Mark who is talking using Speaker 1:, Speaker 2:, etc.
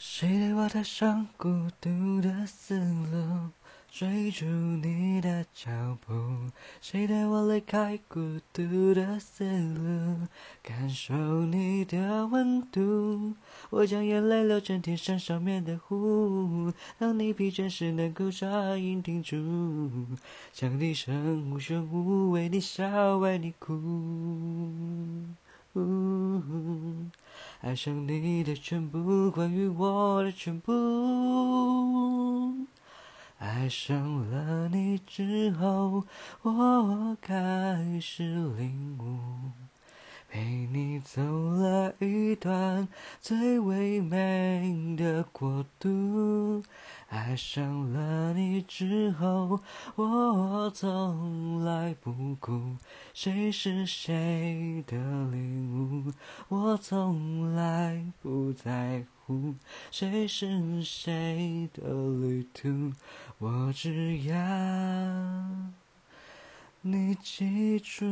Speaker 1: 谁带我踏上孤独的丝路，追逐你的脚步？谁带我离开孤独的丝路，感受你的温度？我将眼泪流成天山上面的湖，当你疲倦时能够扎营停住，将笛声无声无为你笑，为你哭。爱上你的全部，关于我的全部。爱上了你之后，我开始领悟，陪你走段最唯美的国度。爱上了你之后，我从来不顾谁是谁的领悟，我从来不在乎谁是谁的旅途，我只要你记住。